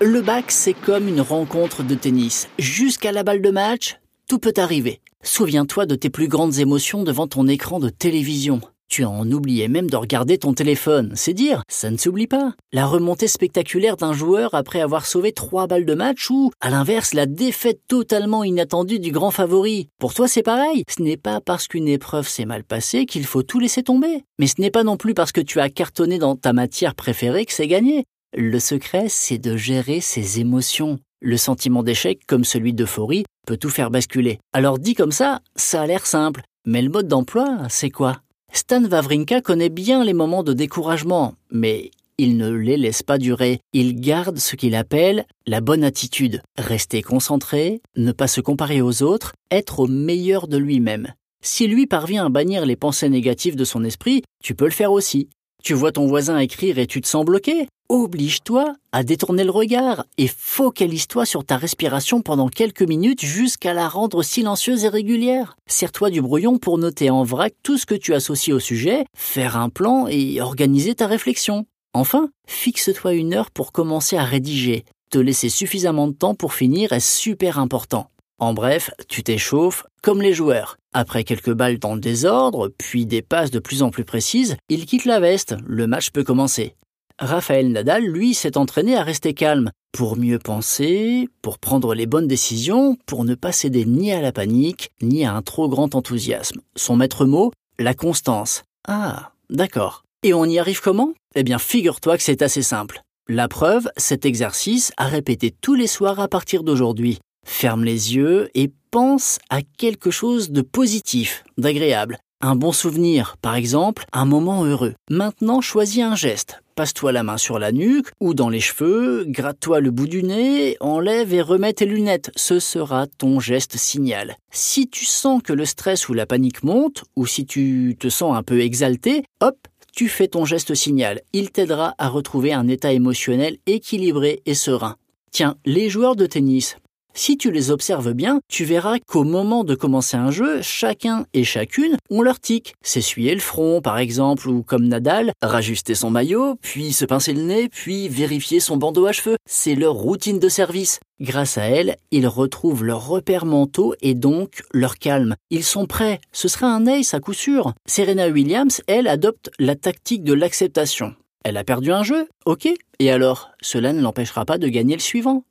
Le bac, c'est comme une rencontre de tennis. Jusqu'à la balle de match, tout peut arriver. Souviens-toi de tes plus grandes émotions devant ton écran de télévision. Tu en oubliais même de regarder ton téléphone. C'est dire, ça ne s'oublie pas. La remontée spectaculaire d'un joueur après avoir sauvé trois balles de match ou, à l'inverse, la défaite totalement inattendue du grand favori. Pour toi, c'est pareil. Ce n'est pas parce qu'une épreuve s'est mal passée qu'il faut tout laisser tomber. Mais ce n'est pas non plus parce que tu as cartonné dans ta matière préférée que c'est gagné. Le secret, c'est de gérer ses émotions. Le sentiment d'échec, comme celui d'euphorie, peut tout faire basculer. Alors dit comme ça, ça a l'air simple. Mais le mode d'emploi, c'est quoi? Stan Wawrinka connaît bien les moments de découragement, mais il ne les laisse pas durer. Il garde ce qu'il appelle la bonne attitude. Rester concentré, ne pas se comparer aux autres, être au meilleur de lui-même. Si lui parvient à bannir les pensées négatives de son esprit, tu peux le faire aussi. Tu vois ton voisin écrire et tu te sens bloqué Oblige-toi à détourner le regard et focalise-toi sur ta respiration pendant quelques minutes jusqu'à la rendre silencieuse et régulière. Sers-toi du brouillon pour noter en vrac tout ce que tu associes au sujet, faire un plan et organiser ta réflexion. Enfin, fixe-toi une heure pour commencer à rédiger. Te laisser suffisamment de temps pour finir est super important. En bref, tu t'échauffes comme les joueurs. Après quelques balles dans le désordre, puis des passes de plus en plus précises, il quitte la veste, le match peut commencer. Raphaël Nadal, lui, s'est entraîné à rester calme, pour mieux penser, pour prendre les bonnes décisions, pour ne pas céder ni à la panique, ni à un trop grand enthousiasme. Son maître mot, la constance. Ah, d'accord. Et on y arrive comment? Eh bien, figure-toi que c'est assez simple. La preuve, cet exercice à répéter tous les soirs à partir d'aujourd'hui. Ferme les yeux et pense à quelque chose de positif, d'agréable. Un bon souvenir, par exemple, un moment heureux. Maintenant, choisis un geste. Passe-toi la main sur la nuque ou dans les cheveux, gratte-toi le bout du nez, enlève et remets tes lunettes. Ce sera ton geste signal. Si tu sens que le stress ou la panique monte, ou si tu te sens un peu exalté, hop, tu fais ton geste signal. Il t'aidera à retrouver un état émotionnel équilibré et serein. Tiens, les joueurs de tennis, si tu les observes bien, tu verras qu'au moment de commencer un jeu, chacun et chacune ont leur tic. S'essuyer le front, par exemple, ou comme Nadal, rajuster son maillot, puis se pincer le nez, puis vérifier son bandeau à cheveux. C'est leur routine de service. Grâce à elle, ils retrouvent leurs repères mentaux et donc leur calme. Ils sont prêts. Ce sera un ace à coup sûr. Serena Williams, elle, adopte la tactique de l'acceptation. Elle a perdu un jeu, ok. Et alors, cela ne l'empêchera pas de gagner le suivant.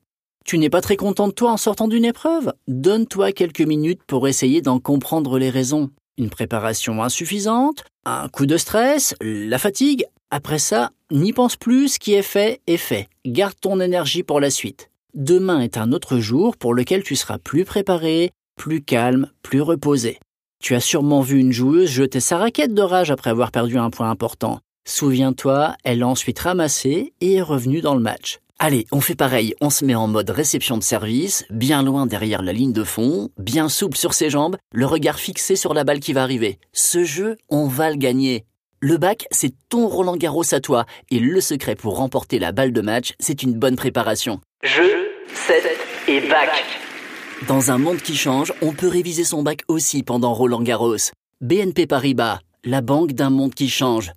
Tu n'es pas très content de toi en sortant d'une épreuve? Donne-toi quelques minutes pour essayer d'en comprendre les raisons. Une préparation insuffisante, un coup de stress, la fatigue. Après ça, n'y pense plus, ce qui est fait est fait. Garde ton énergie pour la suite. Demain est un autre jour pour lequel tu seras plus préparé, plus calme, plus reposé. Tu as sûrement vu une joueuse jeter sa raquette de rage après avoir perdu un point important. Souviens-toi, elle l'a ensuite ramassé et est revenue dans le match. Allez, on fait pareil, on se met en mode réception de service, bien loin derrière la ligne de fond, bien souple sur ses jambes, le regard fixé sur la balle qui va arriver. Ce jeu, on va le gagner. Le bac, c'est ton Roland Garros à toi, et le secret pour remporter la balle de match, c'est une bonne préparation. Jeu, set et bac. Dans un monde qui change, on peut réviser son bac aussi pendant Roland Garros. BNP Paribas, la banque d'un monde qui change.